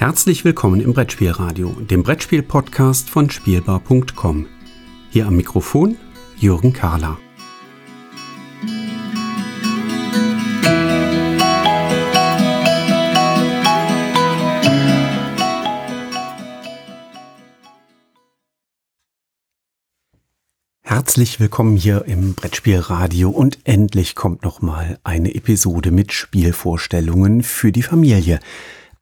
Herzlich willkommen im Brettspielradio, dem Brettspiel-Podcast von Spielbar.com. Hier am Mikrofon Jürgen Kahler. Herzlich willkommen hier im Brettspielradio und endlich kommt noch mal eine Episode mit Spielvorstellungen für die Familie.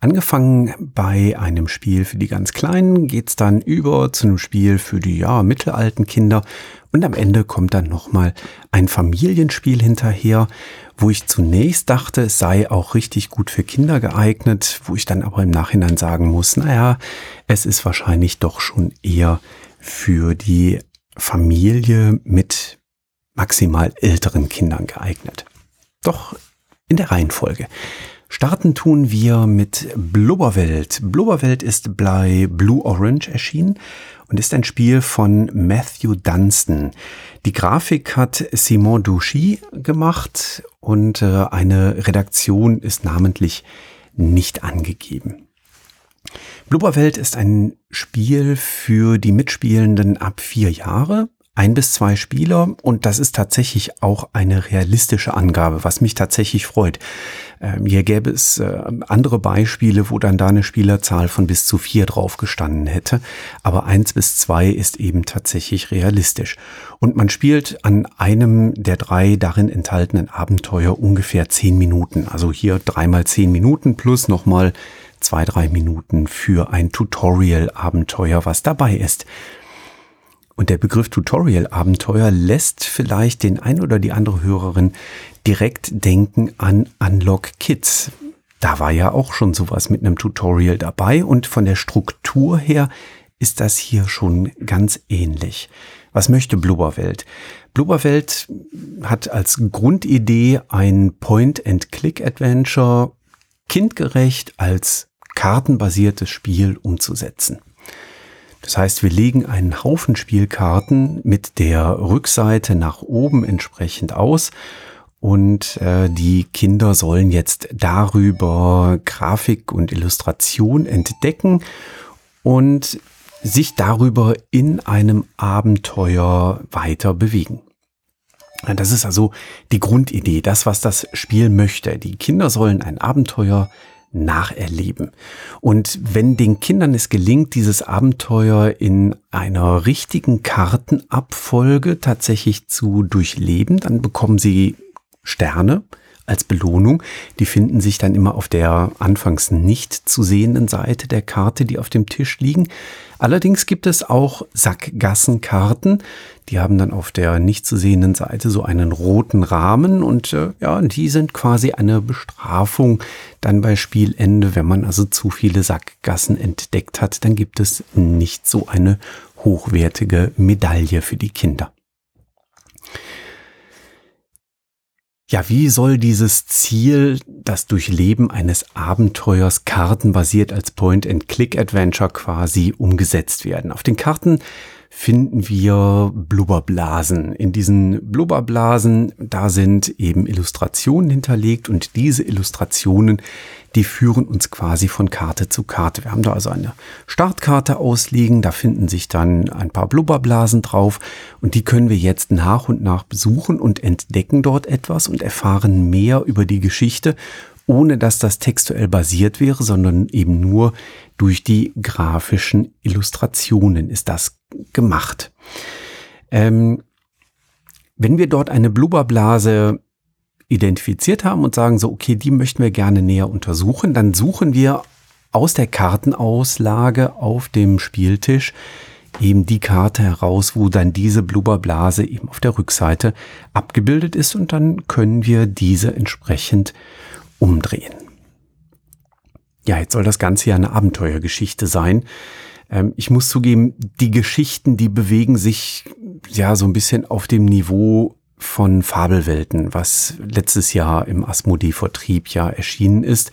Angefangen bei einem Spiel für die ganz Kleinen, geht's dann über zu einem Spiel für die ja, mittelalten Kinder und am Ende kommt dann nochmal ein Familienspiel hinterher, wo ich zunächst dachte, es sei auch richtig gut für Kinder geeignet, wo ich dann aber im Nachhinein sagen muss, naja, es ist wahrscheinlich doch schon eher für die Familie mit maximal älteren Kindern geeignet. Doch in der Reihenfolge. Starten tun wir mit Blubberwelt. Blubberwelt ist bei Blue Orange erschienen und ist ein Spiel von Matthew Dunstan. Die Grafik hat Simon Douchy gemacht und äh, eine Redaktion ist namentlich nicht angegeben. Blubberwelt ist ein Spiel für die Mitspielenden ab vier Jahre ein bis zwei Spieler und das ist tatsächlich auch eine realistische Angabe, was mich tatsächlich freut. Ähm, hier gäbe es äh, andere Beispiele, wo dann da eine Spielerzahl von bis zu vier drauf gestanden hätte, aber eins bis zwei ist eben tatsächlich realistisch. Und man spielt an einem der drei darin enthaltenen Abenteuer ungefähr zehn Minuten. Also hier dreimal zehn Minuten plus nochmal zwei, drei Minuten für ein Tutorial-Abenteuer, was dabei ist. Und der Begriff Tutorial-Abenteuer lässt vielleicht den ein oder die andere Hörerin direkt denken an Unlock Kids. Da war ja auch schon sowas mit einem Tutorial dabei und von der Struktur her ist das hier schon ganz ähnlich. Was möchte Blubberwelt? Blubberwelt hat als Grundidee ein Point-and-Click-Adventure kindgerecht als kartenbasiertes Spiel umzusetzen. Das heißt, wir legen einen Haufen Spielkarten mit der Rückseite nach oben entsprechend aus und äh, die Kinder sollen jetzt darüber Grafik und Illustration entdecken und sich darüber in einem Abenteuer weiter bewegen. Das ist also die Grundidee, das, was das Spiel möchte. Die Kinder sollen ein Abenteuer nacherleben. Und wenn den Kindern es gelingt, dieses Abenteuer in einer richtigen Kartenabfolge tatsächlich zu durchleben, dann bekommen sie Sterne als Belohnung. Die finden sich dann immer auf der anfangs nicht zu sehenden Seite der Karte, die auf dem Tisch liegen. Allerdings gibt es auch Sackgassenkarten. Die haben dann auf der nicht zu sehenden Seite so einen roten Rahmen und äh, ja, die sind quasi eine Bestrafung dann bei Spielende. Wenn man also zu viele Sackgassen entdeckt hat, dann gibt es nicht so eine hochwertige Medaille für die Kinder. Ja, wie soll dieses Ziel, das Durchleben eines Abenteuers kartenbasiert als Point-and-Click-Adventure quasi umgesetzt werden? Auf den Karten finden wir Blubberblasen. In diesen Blubberblasen, da sind eben Illustrationen hinterlegt und diese Illustrationen, die führen uns quasi von Karte zu Karte. Wir haben da also eine Startkarte ausliegen, da finden sich dann ein paar Blubberblasen drauf und die können wir jetzt nach und nach besuchen und entdecken dort etwas und erfahren mehr über die Geschichte ohne dass das textuell basiert wäre, sondern eben nur durch die grafischen Illustrationen ist das gemacht. Ähm, wenn wir dort eine Blubberblase identifiziert haben und sagen so, okay, die möchten wir gerne näher untersuchen, dann suchen wir aus der Kartenauslage auf dem Spieltisch eben die Karte heraus, wo dann diese Blubberblase eben auf der Rückseite abgebildet ist und dann können wir diese entsprechend umdrehen. Ja, jetzt soll das Ganze ja eine Abenteuergeschichte sein. Ähm, ich muss zugeben, die Geschichten, die bewegen sich ja so ein bisschen auf dem Niveau von Fabelwelten, was letztes Jahr im Asmodee-Vertrieb ja erschienen ist.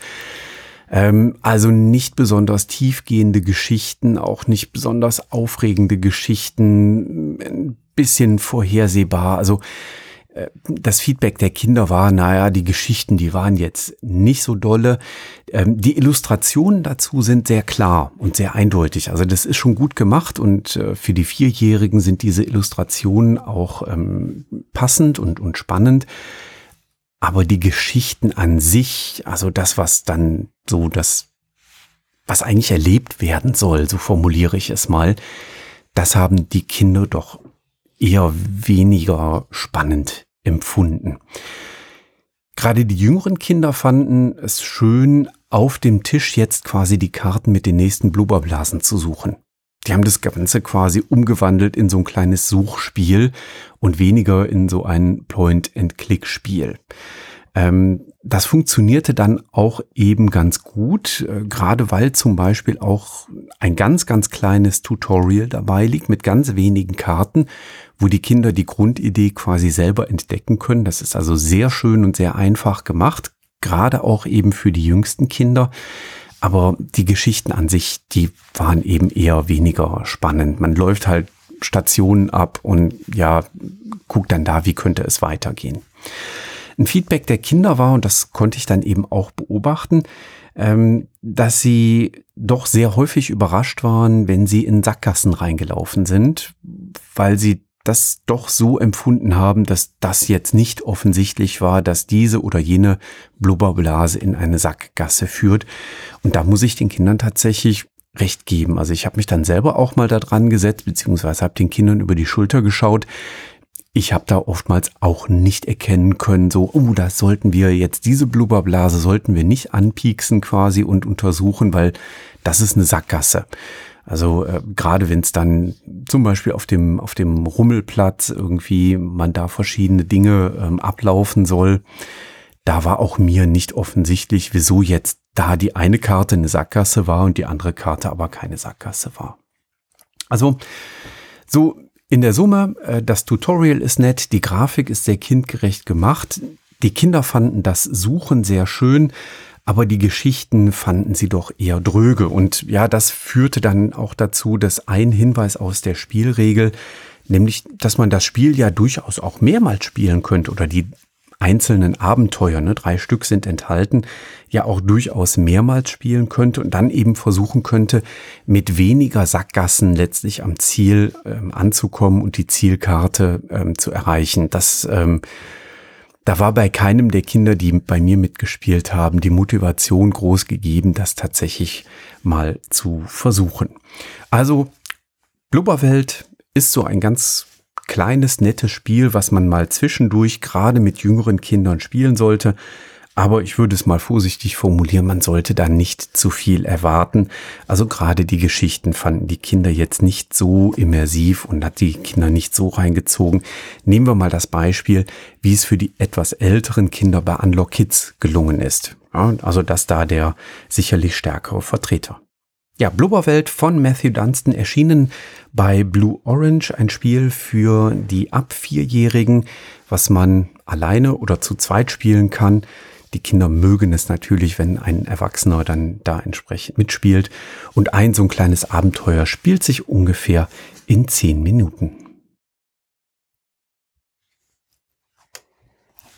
Ähm, also nicht besonders tiefgehende Geschichten, auch nicht besonders aufregende Geschichten, ein bisschen vorhersehbar. Also das Feedback der Kinder war, naja, die Geschichten, die waren jetzt nicht so dolle. Ähm, die Illustrationen dazu sind sehr klar und sehr eindeutig. Also das ist schon gut gemacht und äh, für die Vierjährigen sind diese Illustrationen auch ähm, passend und, und spannend. Aber die Geschichten an sich, also das, was dann so das, was eigentlich erlebt werden soll, so formuliere ich es mal, das haben die Kinder doch eher weniger spannend empfunden. Gerade die jüngeren Kinder fanden es schön, auf dem Tisch jetzt quasi die Karten mit den nächsten Blubberblasen zu suchen. Die haben das Ganze quasi umgewandelt in so ein kleines Suchspiel und weniger in so ein Point-and-Click-Spiel. Ähm, das funktionierte dann auch eben ganz gut, äh, gerade weil zum Beispiel auch ein ganz, ganz kleines Tutorial dabei liegt mit ganz wenigen Karten, wo die Kinder die Grundidee quasi selber entdecken können. Das ist also sehr schön und sehr einfach gemacht, gerade auch eben für die jüngsten Kinder. Aber die Geschichten an sich, die waren eben eher weniger spannend. Man läuft halt Stationen ab und ja, guckt dann da, wie könnte es weitergehen. Ein Feedback der Kinder war, und das konnte ich dann eben auch beobachten, ähm, dass sie doch sehr häufig überrascht waren, wenn sie in Sackgassen reingelaufen sind, weil sie das doch so empfunden haben, dass das jetzt nicht offensichtlich war, dass diese oder jene Blubberblase in eine Sackgasse führt. Und da muss ich den Kindern tatsächlich recht geben. Also ich habe mich dann selber auch mal da dran gesetzt, beziehungsweise habe den Kindern über die Schulter geschaut ich habe da oftmals auch nicht erkennen können, so, oh, da sollten wir jetzt diese Blubberblase sollten wir nicht anpieksen quasi und untersuchen, weil das ist eine Sackgasse. Also äh, gerade wenn es dann zum Beispiel auf dem auf dem Rummelplatz irgendwie man da verschiedene Dinge ähm, ablaufen soll, da war auch mir nicht offensichtlich, wieso jetzt da die eine Karte eine Sackgasse war und die andere Karte aber keine Sackgasse war. Also so in der Summe, äh, das Tutorial ist nett, die Grafik ist sehr kindgerecht gemacht. Die Kinder fanden das Suchen sehr schön, aber die Geschichten fanden sie doch eher dröge. Und ja, das führte dann auch dazu, dass ein Hinweis aus der Spielregel, nämlich, dass man das Spiel ja durchaus auch mehrmals spielen könnte oder die einzelnen Abenteuer, ne, drei Stück sind enthalten, ja auch durchaus mehrmals spielen könnte und dann eben versuchen könnte, mit weniger Sackgassen letztlich am Ziel ähm, anzukommen und die Zielkarte ähm, zu erreichen. Das ähm, da war bei keinem der Kinder, die bei mir mitgespielt haben, die Motivation groß gegeben, das tatsächlich mal zu versuchen. Also Blubberwelt ist so ein ganz kleines, nettes Spiel, was man mal zwischendurch gerade mit jüngeren Kindern spielen sollte. Aber ich würde es mal vorsichtig formulieren, man sollte da nicht zu viel erwarten. Also gerade die Geschichten fanden die Kinder jetzt nicht so immersiv und hat die Kinder nicht so reingezogen. Nehmen wir mal das Beispiel, wie es für die etwas älteren Kinder bei Unlock Kids gelungen ist. Also das da der sicherlich stärkere Vertreter. Ja, Blubberwelt von Matthew Dunstan erschienen bei Blue Orange, ein Spiel für die ab Vierjährigen, was man alleine oder zu zweit spielen kann. Die Kinder mögen es natürlich, wenn ein Erwachsener dann da entsprechend mitspielt. Und ein so ein kleines Abenteuer spielt sich ungefähr in zehn Minuten.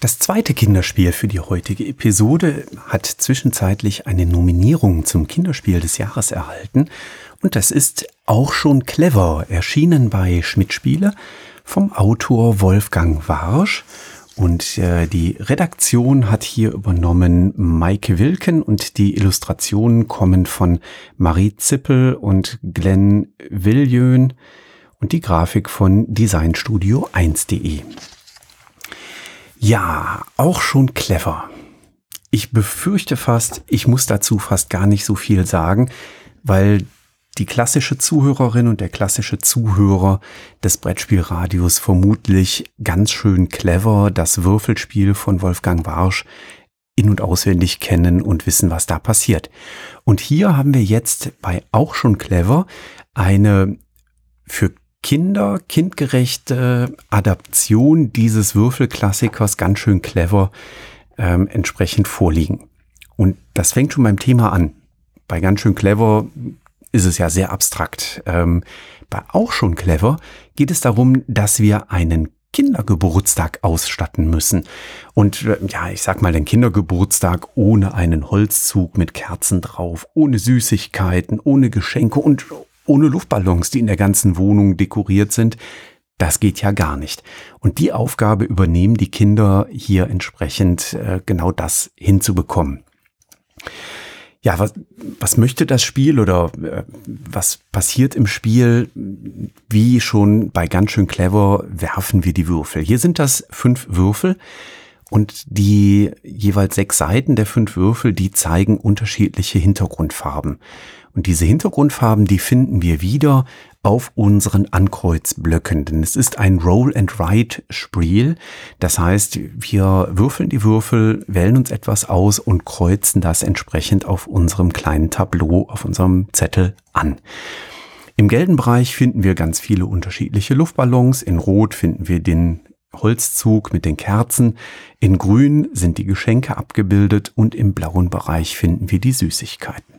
Das zweite Kinderspiel für die heutige Episode hat zwischenzeitlich eine Nominierung zum Kinderspiel des Jahres erhalten und das ist auch schon clever, erschienen bei Schmidt Spiele vom Autor Wolfgang Warsch und äh, die Redaktion hat hier übernommen Maike Wilken und die Illustrationen kommen von Marie Zippel und Glenn Villiön und die Grafik von Designstudio1.de. Ja, auch schon clever. Ich befürchte fast, ich muss dazu fast gar nicht so viel sagen, weil die klassische Zuhörerin und der klassische Zuhörer des Brettspielradios vermutlich ganz schön clever das Würfelspiel von Wolfgang Warsch in und auswendig kennen und wissen, was da passiert. Und hier haben wir jetzt bei auch schon clever eine für Kinder, kindgerechte Adaption dieses Würfelklassikers ganz schön clever ähm, entsprechend vorliegen. Und das fängt schon beim Thema an. Bei ganz schön clever ist es ja sehr abstrakt. Ähm, bei auch schon clever geht es darum, dass wir einen Kindergeburtstag ausstatten müssen. Und äh, ja, ich sag mal, den Kindergeburtstag ohne einen Holzzug mit Kerzen drauf, ohne Süßigkeiten, ohne Geschenke und ohne Luftballons, die in der ganzen Wohnung dekoriert sind. Das geht ja gar nicht. Und die Aufgabe übernehmen die Kinder hier entsprechend äh, genau das hinzubekommen ja, was, was möchte das Spiel oder äh, was passiert im Spiel? Wie schon bei ganz schön clever werfen wir die Würfel. Hier sind das fünf Würfel und die jeweils sechs Seiten der fünf Würfel, die zeigen unterschiedliche Hintergrundfarben. Und diese Hintergrundfarben, die finden wir wieder auf unseren Ankreuzblöcken, denn es ist ein Roll-and-Write-Spiel. Das heißt, wir würfeln die Würfel, wählen uns etwas aus und kreuzen das entsprechend auf unserem kleinen Tableau, auf unserem Zettel an. Im gelben Bereich finden wir ganz viele unterschiedliche Luftballons. In Rot finden wir den Holzzug mit den Kerzen. In Grün sind die Geschenke abgebildet und im blauen Bereich finden wir die Süßigkeiten.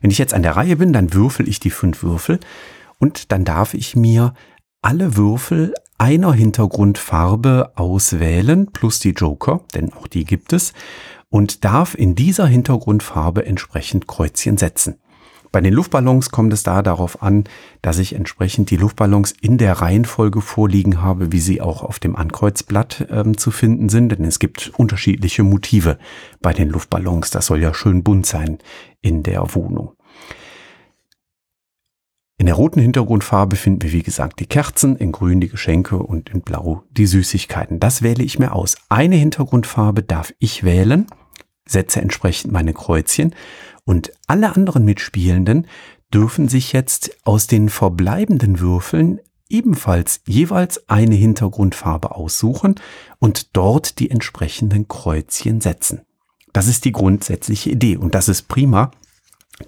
Wenn ich jetzt an der Reihe bin, dann würfel ich die fünf Würfel und dann darf ich mir alle Würfel einer Hintergrundfarbe auswählen, plus die Joker, denn auch die gibt es, und darf in dieser Hintergrundfarbe entsprechend Kreuzchen setzen. Bei den Luftballons kommt es da darauf an, dass ich entsprechend die Luftballons in der Reihenfolge vorliegen habe, wie sie auch auf dem Ankreuzblatt ähm, zu finden sind, denn es gibt unterschiedliche Motive bei den Luftballons. Das soll ja schön bunt sein in der Wohnung. In der roten Hintergrundfarbe finden wir, wie gesagt, die Kerzen, in grün die Geschenke und in blau die Süßigkeiten. Das wähle ich mir aus. Eine Hintergrundfarbe darf ich wählen, setze entsprechend meine Kreuzchen und alle anderen Mitspielenden dürfen sich jetzt aus den verbleibenden Würfeln ebenfalls jeweils eine Hintergrundfarbe aussuchen und dort die entsprechenden Kreuzchen setzen. Das ist die grundsätzliche Idee und das ist prima,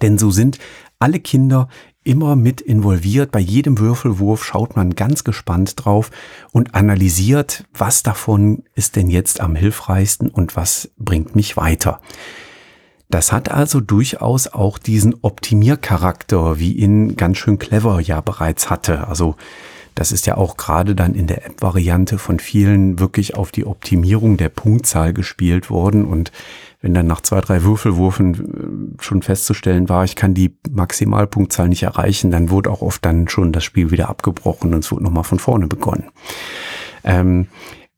denn so sind alle Kinder immer mit involviert. Bei jedem Würfelwurf schaut man ganz gespannt drauf und analysiert, was davon ist denn jetzt am hilfreichsten und was bringt mich weiter. Das hat also durchaus auch diesen Optimiercharakter, wie ihn ganz schön clever ja bereits hatte. Also das ist ja auch gerade dann in der App-Variante von vielen wirklich auf die Optimierung der Punktzahl gespielt worden. Und wenn dann nach zwei, drei Würfelwurfen äh, schon festzustellen war, ich kann die Maximalpunktzahl nicht erreichen, dann wurde auch oft dann schon das Spiel wieder abgebrochen und es wurde nochmal von vorne begonnen. Ähm,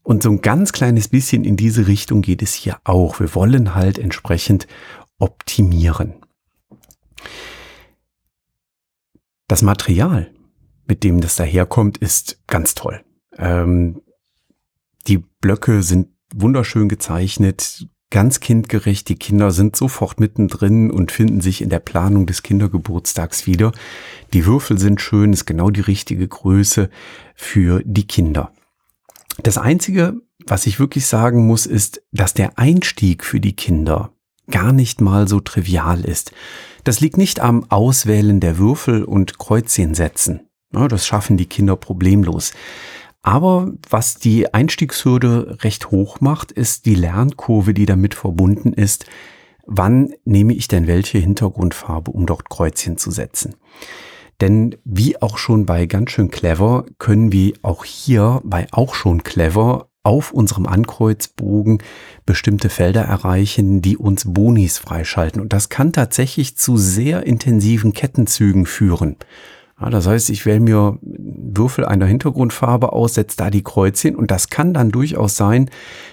und so ein ganz kleines bisschen in diese Richtung geht es hier auch. Wir wollen halt entsprechend optimieren. Das Material, mit dem das daherkommt, ist ganz toll. Ähm, die Blöcke sind wunderschön gezeichnet, ganz kindgerecht. Die Kinder sind sofort mittendrin und finden sich in der Planung des Kindergeburtstags wieder. Die Würfel sind schön, ist genau die richtige Größe für die Kinder. Das Einzige, was ich wirklich sagen muss, ist, dass der Einstieg für die Kinder gar nicht mal so trivial ist. Das liegt nicht am Auswählen der Würfel und Kreuzchen setzen. Ja, das schaffen die Kinder problemlos. Aber was die Einstiegshürde recht hoch macht, ist die Lernkurve, die damit verbunden ist. Wann nehme ich denn welche Hintergrundfarbe, um dort Kreuzchen zu setzen? Denn wie auch schon bei ganz schön clever, können wir auch hier bei auch schon clever auf unserem Ankreuzbogen bestimmte Felder erreichen, die uns Bonis freischalten. Und das kann tatsächlich zu sehr intensiven Kettenzügen führen. Ja, das heißt, ich wähle mir Würfel einer Hintergrundfarbe aus, setze da die Kreuzchen und das kann dann durchaus sein,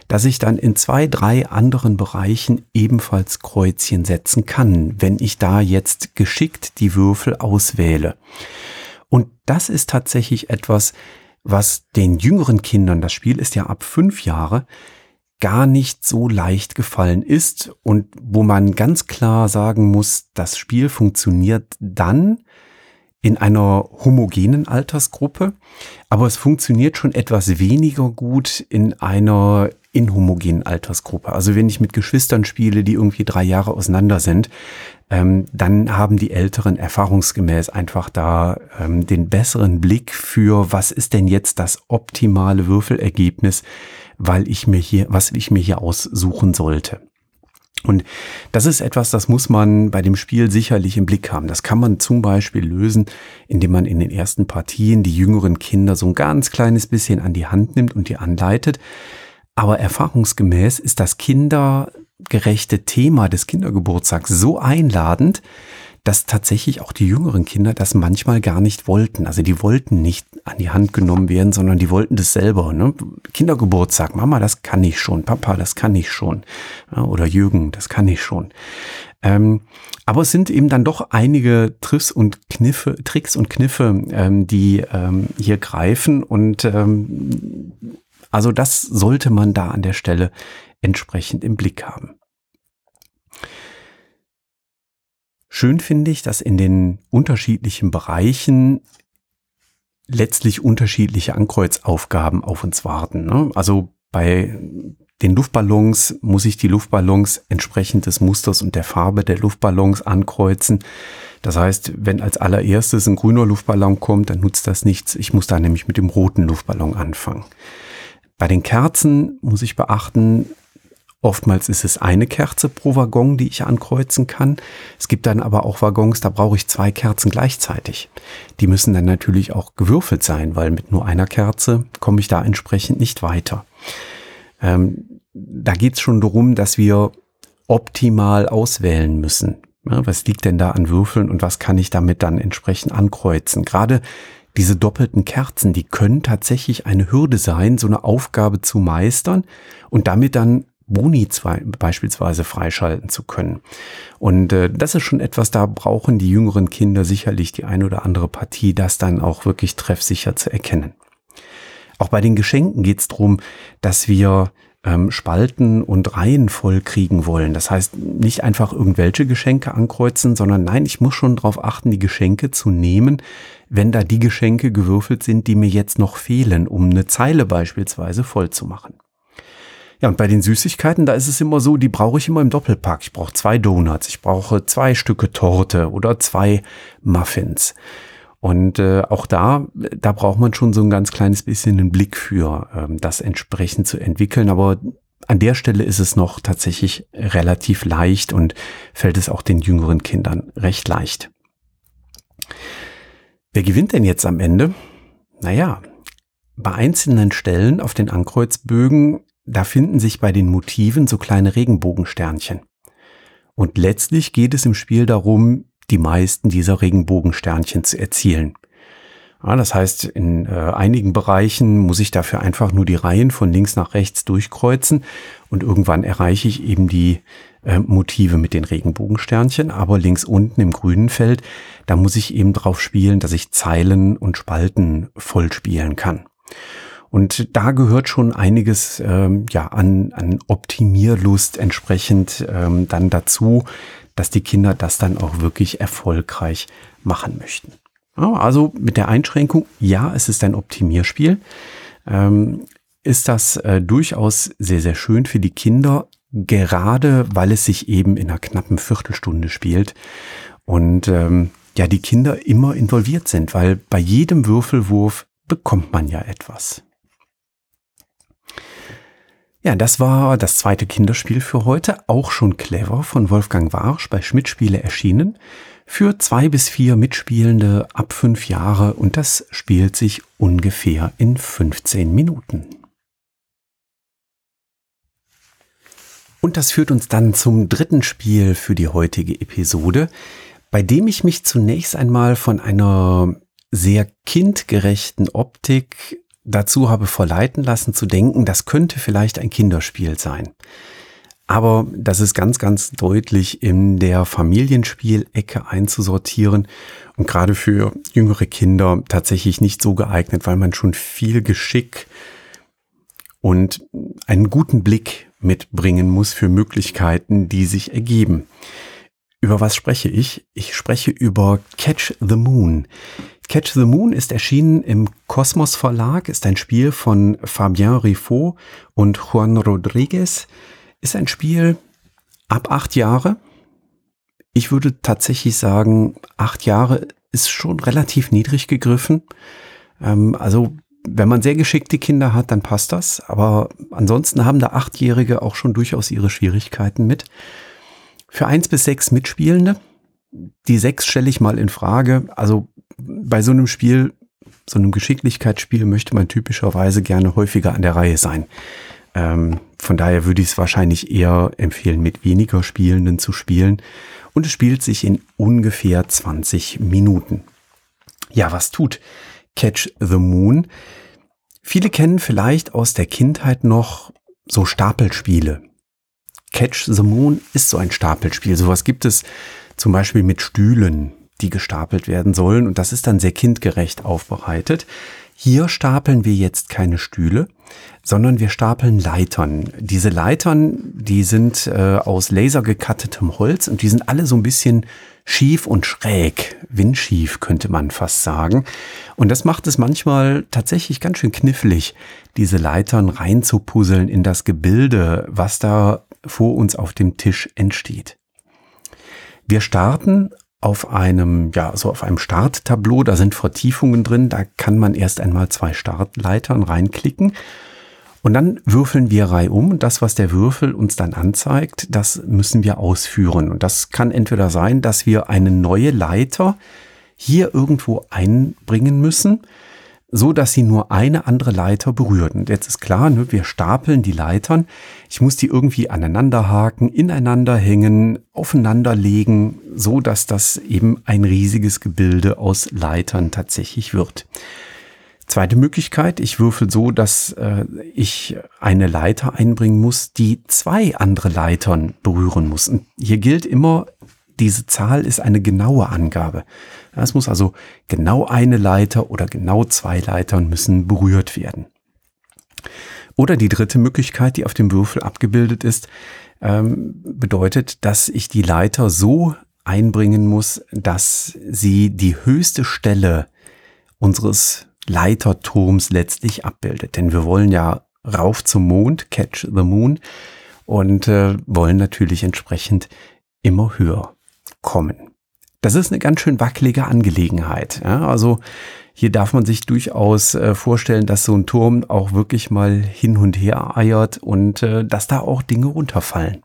dass ich dann in zwei, drei anderen Bereichen ebenfalls Kreuzchen setzen kann, wenn ich da jetzt geschickt die Würfel auswähle. Und das ist tatsächlich etwas, was den jüngeren Kindern, das Spiel ist ja ab fünf Jahre, gar nicht so leicht gefallen ist und wo man ganz klar sagen muss, das Spiel funktioniert dann in einer homogenen Altersgruppe, aber es funktioniert schon etwas weniger gut in einer inhomogenen Altersgruppe. Also wenn ich mit Geschwistern spiele, die irgendwie drei Jahre auseinander sind, ähm, dann haben die Älteren erfahrungsgemäß einfach da ähm, den besseren Blick für, was ist denn jetzt das optimale Würfelergebnis, weil ich mir hier, was ich mir hier aussuchen sollte. Und das ist etwas, das muss man bei dem Spiel sicherlich im Blick haben. Das kann man zum Beispiel lösen, indem man in den ersten Partien die jüngeren Kinder so ein ganz kleines bisschen an die Hand nimmt und die anleitet. Aber erfahrungsgemäß ist das kindergerechte Thema des Kindergeburtstags so einladend, dass tatsächlich auch die jüngeren Kinder das manchmal gar nicht wollten. Also die wollten nicht an die Hand genommen werden, sondern die wollten das selber. Ne? Kindergeburtstag, Mama, das kann ich schon, Papa, das kann ich schon. Oder Jürgen, das kann ich schon. Ähm, aber es sind eben dann doch einige Tricks und Kniffe, Tricks und Kniffe, ähm, die ähm, hier greifen. Und ähm, also das sollte man da an der Stelle entsprechend im Blick haben. Schön finde ich, dass in den unterschiedlichen Bereichen letztlich unterschiedliche Ankreuzaufgaben auf uns warten. Ne? Also bei den Luftballons muss ich die Luftballons entsprechend des Musters und der Farbe der Luftballons ankreuzen. Das heißt, wenn als allererstes ein grüner Luftballon kommt, dann nutzt das nichts. Ich muss da nämlich mit dem roten Luftballon anfangen. Bei den Kerzen muss ich beachten, Oftmals ist es eine Kerze pro Waggon, die ich ankreuzen kann. Es gibt dann aber auch Waggons, da brauche ich zwei Kerzen gleichzeitig. Die müssen dann natürlich auch gewürfelt sein, weil mit nur einer Kerze komme ich da entsprechend nicht weiter. Ähm, da geht es schon darum, dass wir optimal auswählen müssen. Ja, was liegt denn da an Würfeln und was kann ich damit dann entsprechend ankreuzen? Gerade diese doppelten Kerzen, die können tatsächlich eine Hürde sein, so eine Aufgabe zu meistern und damit dann Boni beispielsweise freischalten zu können. Und äh, das ist schon etwas, da brauchen die jüngeren Kinder sicherlich die ein oder andere Partie, das dann auch wirklich treffsicher zu erkennen. Auch bei den Geschenken geht es darum, dass wir ähm, Spalten und Reihen voll kriegen wollen. Das heißt, nicht einfach irgendwelche Geschenke ankreuzen, sondern nein, ich muss schon darauf achten, die Geschenke zu nehmen, wenn da die Geschenke gewürfelt sind, die mir jetzt noch fehlen, um eine Zeile beispielsweise voll zu machen. Ja, und bei den Süßigkeiten, da ist es immer so, die brauche ich immer im Doppelpack. Ich brauche zwei Donuts, ich brauche zwei Stücke Torte oder zwei Muffins. Und äh, auch da, da braucht man schon so ein ganz kleines bisschen einen Blick für, ähm, das entsprechend zu entwickeln. Aber an der Stelle ist es noch tatsächlich relativ leicht und fällt es auch den jüngeren Kindern recht leicht. Wer gewinnt denn jetzt am Ende? Naja, bei einzelnen Stellen auf den Ankreuzbögen da finden sich bei den Motiven so kleine Regenbogensternchen. Und letztlich geht es im Spiel darum, die meisten dieser Regenbogensternchen zu erzielen. Ja, das heißt, in äh, einigen Bereichen muss ich dafür einfach nur die Reihen von links nach rechts durchkreuzen und irgendwann erreiche ich eben die äh, Motive mit den Regenbogensternchen. Aber links unten im grünen Feld, da muss ich eben drauf spielen, dass ich Zeilen und Spalten voll spielen kann. Und da gehört schon einiges ähm, ja, an, an Optimierlust entsprechend ähm, dann dazu, dass die Kinder das dann auch wirklich erfolgreich machen möchten. Ja, also mit der Einschränkung, ja, es ist ein Optimierspiel, ähm, ist das äh, durchaus sehr, sehr schön für die Kinder, gerade weil es sich eben in einer knappen Viertelstunde spielt und ähm, ja, die Kinder immer involviert sind, weil bei jedem Würfelwurf bekommt man ja etwas. Ja, das war das zweite Kinderspiel für heute, auch schon clever von Wolfgang Warsch bei Schmidt-Spiele erschienen. Für zwei bis vier Mitspielende ab fünf Jahre und das spielt sich ungefähr in 15 Minuten. Und das führt uns dann zum dritten Spiel für die heutige Episode, bei dem ich mich zunächst einmal von einer sehr kindgerechten Optik dazu habe verleiten lassen zu denken, das könnte vielleicht ein Kinderspiel sein. Aber das ist ganz, ganz deutlich in der Familienspielecke einzusortieren und gerade für jüngere Kinder tatsächlich nicht so geeignet, weil man schon viel Geschick und einen guten Blick mitbringen muss für Möglichkeiten, die sich ergeben. Über was spreche ich? Ich spreche über Catch the Moon. Catch the Moon ist erschienen im Kosmos Verlag, ist ein Spiel von Fabien Riffaut und Juan Rodriguez. Ist ein Spiel ab acht Jahre. Ich würde tatsächlich sagen, acht Jahre ist schon relativ niedrig gegriffen. Ähm, also wenn man sehr geschickte Kinder hat, dann passt das. Aber ansonsten haben da Achtjährige auch schon durchaus ihre Schwierigkeiten mit. Für eins bis sechs Mitspielende. Die sechs stelle ich mal in Frage. Also bei so einem Spiel, so einem Geschicklichkeitsspiel möchte man typischerweise gerne häufiger an der Reihe sein. Ähm, von daher würde ich es wahrscheinlich eher empfehlen, mit weniger Spielenden zu spielen. Und es spielt sich in ungefähr 20 Minuten. Ja, was tut Catch the Moon? Viele kennen vielleicht aus der Kindheit noch so Stapelspiele. Catch the Moon ist so ein Stapelspiel. Sowas gibt es zum Beispiel mit Stühlen, die gestapelt werden sollen. Und das ist dann sehr kindgerecht aufbereitet. Hier stapeln wir jetzt keine Stühle, sondern wir stapeln Leitern. Diese Leitern, die sind äh, aus lasergekattetem Holz und die sind alle so ein bisschen schief und schräg, windschief könnte man fast sagen. Und das macht es manchmal tatsächlich ganz schön knifflig, diese Leitern reinzupuzzeln in das Gebilde, was da vor uns auf dem Tisch entsteht. Wir starten auf einem, ja, so auf einem Starttableau, da sind Vertiefungen drin, da kann man erst einmal zwei Startleitern reinklicken und dann würfeln wir reihum. Das, was der Würfel uns dann anzeigt, das müssen wir ausführen. Und das kann entweder sein, dass wir eine neue Leiter hier irgendwo einbringen müssen, so dass sie nur eine andere Leiter berührt. Und jetzt ist klar, ne, wir stapeln die Leitern. Ich muss die irgendwie aneinander haken, ineinander hängen, aufeinander legen, so dass das eben ein riesiges Gebilde aus Leitern tatsächlich wird. Zweite Möglichkeit, ich würfel so, dass äh, ich eine Leiter einbringen muss, die zwei andere Leitern berühren muss. Und hier gilt immer, diese Zahl ist eine genaue Angabe. Es muss also genau eine Leiter oder genau zwei Leitern müssen berührt werden. Oder die dritte Möglichkeit, die auf dem Würfel abgebildet ist, ähm, bedeutet, dass ich die Leiter so einbringen muss, dass sie die höchste Stelle unseres Leiterturms letztlich abbildet. Denn wir wollen ja rauf zum Mond, catch the moon, und äh, wollen natürlich entsprechend immer höher kommen. Das ist eine ganz schön wackelige Angelegenheit. Ja? Also hier darf man sich durchaus äh, vorstellen, dass so ein Turm auch wirklich mal hin und her eiert und äh, dass da auch Dinge runterfallen.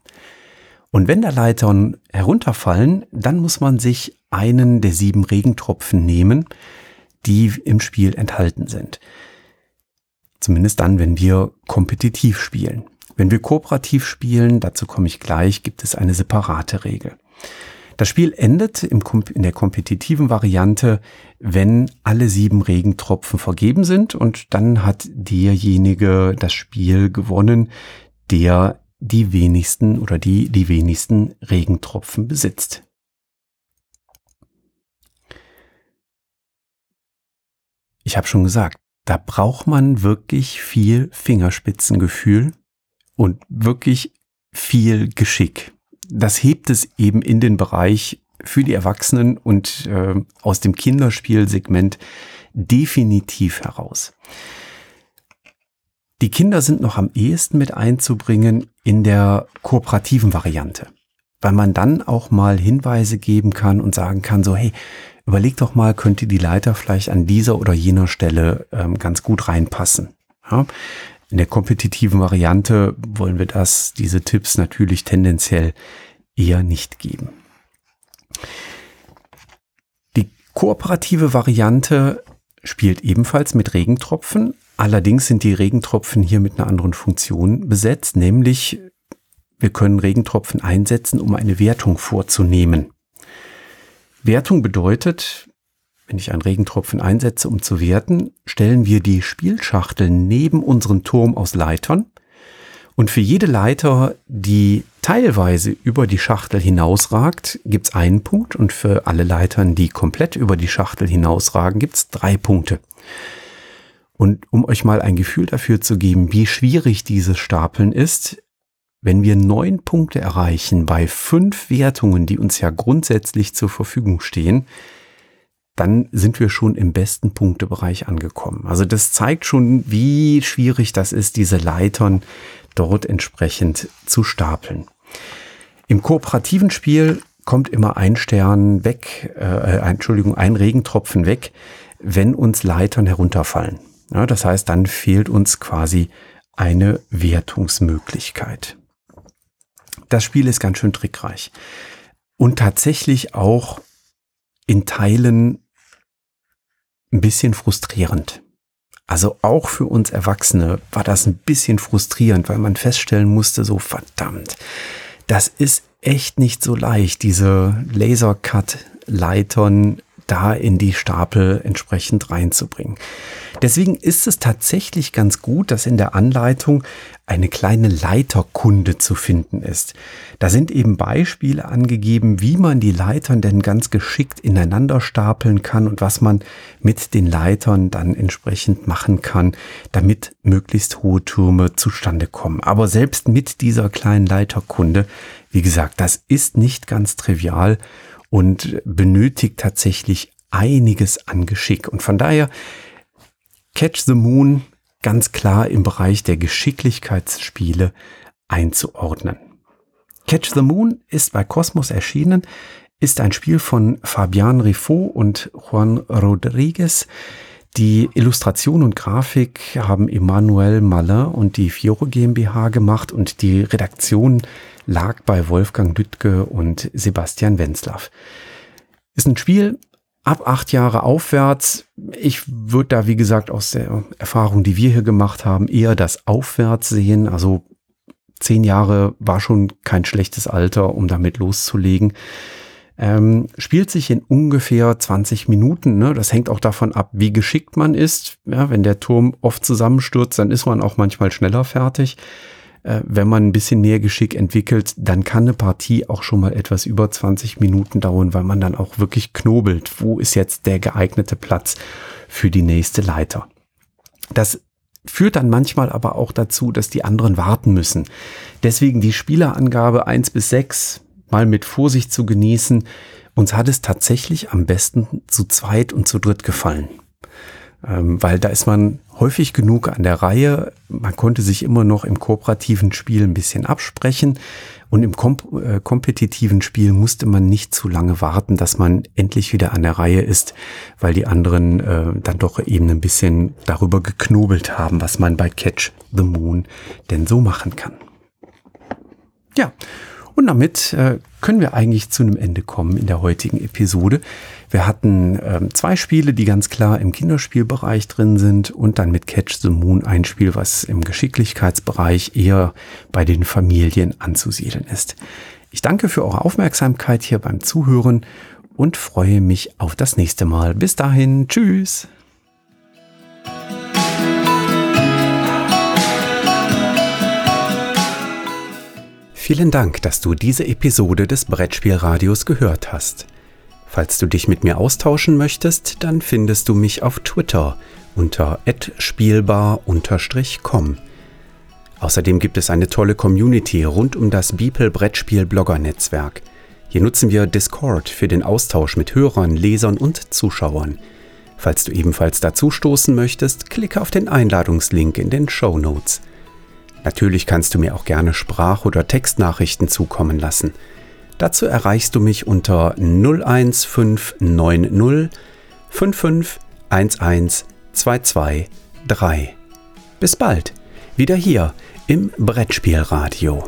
Und wenn da Leitern herunterfallen, dann muss man sich einen der sieben Regentropfen nehmen, die im Spiel enthalten sind. Zumindest dann, wenn wir kompetitiv spielen. Wenn wir kooperativ spielen, dazu komme ich gleich, gibt es eine separate Regel. Das Spiel endet im, in der kompetitiven Variante, wenn alle sieben Regentropfen vergeben sind und dann hat derjenige das Spiel gewonnen, der die wenigsten oder die die wenigsten Regentropfen besitzt. ich habe schon gesagt, da braucht man wirklich viel Fingerspitzengefühl und wirklich viel Geschick. Das hebt es eben in den Bereich für die Erwachsenen und äh, aus dem Kinderspielsegment definitiv heraus. Die Kinder sind noch am ehesten mit einzubringen in der kooperativen Variante, weil man dann auch mal Hinweise geben kann und sagen kann, so hey, überleg doch mal, könnte die Leiter vielleicht an dieser oder jener Stelle ähm, ganz gut reinpassen. Ja? In der kompetitiven Variante wollen wir das, diese Tipps natürlich tendenziell eher nicht geben. Die kooperative Variante spielt ebenfalls mit Regentropfen. Allerdings sind die Regentropfen hier mit einer anderen Funktion besetzt, nämlich wir können Regentropfen einsetzen, um eine Wertung vorzunehmen. Wertung bedeutet, wenn ich einen Regentropfen einsetze, um zu werten, stellen wir die Spielschachtel neben unseren Turm aus Leitern. Und für jede Leiter, die teilweise über die Schachtel hinausragt, gibt es einen Punkt. Und für alle Leitern, die komplett über die Schachtel hinausragen, gibt es drei Punkte. Und um euch mal ein Gefühl dafür zu geben, wie schwierig dieses Stapeln ist, wenn wir neun Punkte erreichen bei fünf Wertungen, die uns ja grundsätzlich zur Verfügung stehen, dann sind wir schon im besten Punktebereich angekommen. Also das zeigt schon, wie schwierig das ist, diese Leitern dort entsprechend zu stapeln. Im kooperativen Spiel kommt immer ein Stern weg, äh, Entschuldigung, ein Regentropfen weg, wenn uns Leitern herunterfallen. Ja, das heißt, dann fehlt uns quasi eine Wertungsmöglichkeit. das Spiel ist ganz schön trickreich. Und tatsächlich auch in Teilen ein bisschen frustrierend. Also auch für uns Erwachsene war das ein bisschen frustrierend, weil man feststellen musste, so verdammt, das ist echt nicht so leicht, diese Lasercut-Leitern da in die Stapel entsprechend reinzubringen. Deswegen ist es tatsächlich ganz gut, dass in der Anleitung eine kleine Leiterkunde zu finden ist. Da sind eben Beispiele angegeben, wie man die Leitern denn ganz geschickt ineinander stapeln kann und was man mit den Leitern dann entsprechend machen kann, damit möglichst hohe Türme zustande kommen. Aber selbst mit dieser kleinen Leiterkunde, wie gesagt, das ist nicht ganz trivial und benötigt tatsächlich einiges an Geschick. Und von daher Catch the Moon ganz klar im Bereich der Geschicklichkeitsspiele einzuordnen. Catch the Moon ist bei Cosmos erschienen, ist ein Spiel von Fabian Riffaut und Juan Rodriguez. Die Illustration und Grafik haben Emmanuel Malin und die Fiore GmbH gemacht und die Redaktion lag bei Wolfgang Lüttke und Sebastian Wenzlaff. Ist ein Spiel ab acht Jahre aufwärts. Ich würde da, wie gesagt, aus der Erfahrung, die wir hier gemacht haben, eher das Aufwärts sehen. Also zehn Jahre war schon kein schlechtes Alter, um damit loszulegen. Ähm, spielt sich in ungefähr 20 Minuten. Ne? Das hängt auch davon ab, wie geschickt man ist. Ja, wenn der Turm oft zusammenstürzt, dann ist man auch manchmal schneller fertig. Äh, wenn man ein bisschen mehr Geschick entwickelt, dann kann eine Partie auch schon mal etwas über 20 Minuten dauern, weil man dann auch wirklich knobelt. Wo ist jetzt der geeignete Platz für die nächste Leiter? Das führt dann manchmal aber auch dazu, dass die anderen warten müssen. Deswegen die Spielerangabe 1 bis 6 mal mit Vorsicht zu genießen. Uns hat es tatsächlich am besten zu zweit und zu dritt gefallen. Ähm, weil da ist man häufig genug an der Reihe. Man konnte sich immer noch im kooperativen Spiel ein bisschen absprechen und im kom äh, kompetitiven Spiel musste man nicht zu lange warten, dass man endlich wieder an der Reihe ist, weil die anderen äh, dann doch eben ein bisschen darüber geknobelt haben, was man bei Catch the Moon denn so machen kann. Ja, und damit äh, können wir eigentlich zu einem Ende kommen in der heutigen Episode. Wir hatten ähm, zwei Spiele, die ganz klar im Kinderspielbereich drin sind und dann mit Catch the Moon ein Spiel, was im Geschicklichkeitsbereich eher bei den Familien anzusiedeln ist. Ich danke für eure Aufmerksamkeit hier beim Zuhören und freue mich auf das nächste Mal. Bis dahin, tschüss. Vielen Dank, dass du diese Episode des Brettspielradios gehört hast. Falls du dich mit mir austauschen möchtest, dann findest du mich auf Twitter unter @spielbar_com. Außerdem gibt es eine tolle Community rund um das Beeple Brettspiel Blogger Netzwerk. Hier nutzen wir Discord für den Austausch mit Hörern, Lesern und Zuschauern. Falls du ebenfalls dazu stoßen möchtest, klicke auf den Einladungslink in den Show Notes. Natürlich kannst du mir auch gerne Sprach- oder Textnachrichten zukommen lassen. Dazu erreichst du mich unter 01590 5511223. Bis bald, wieder hier im Brettspielradio.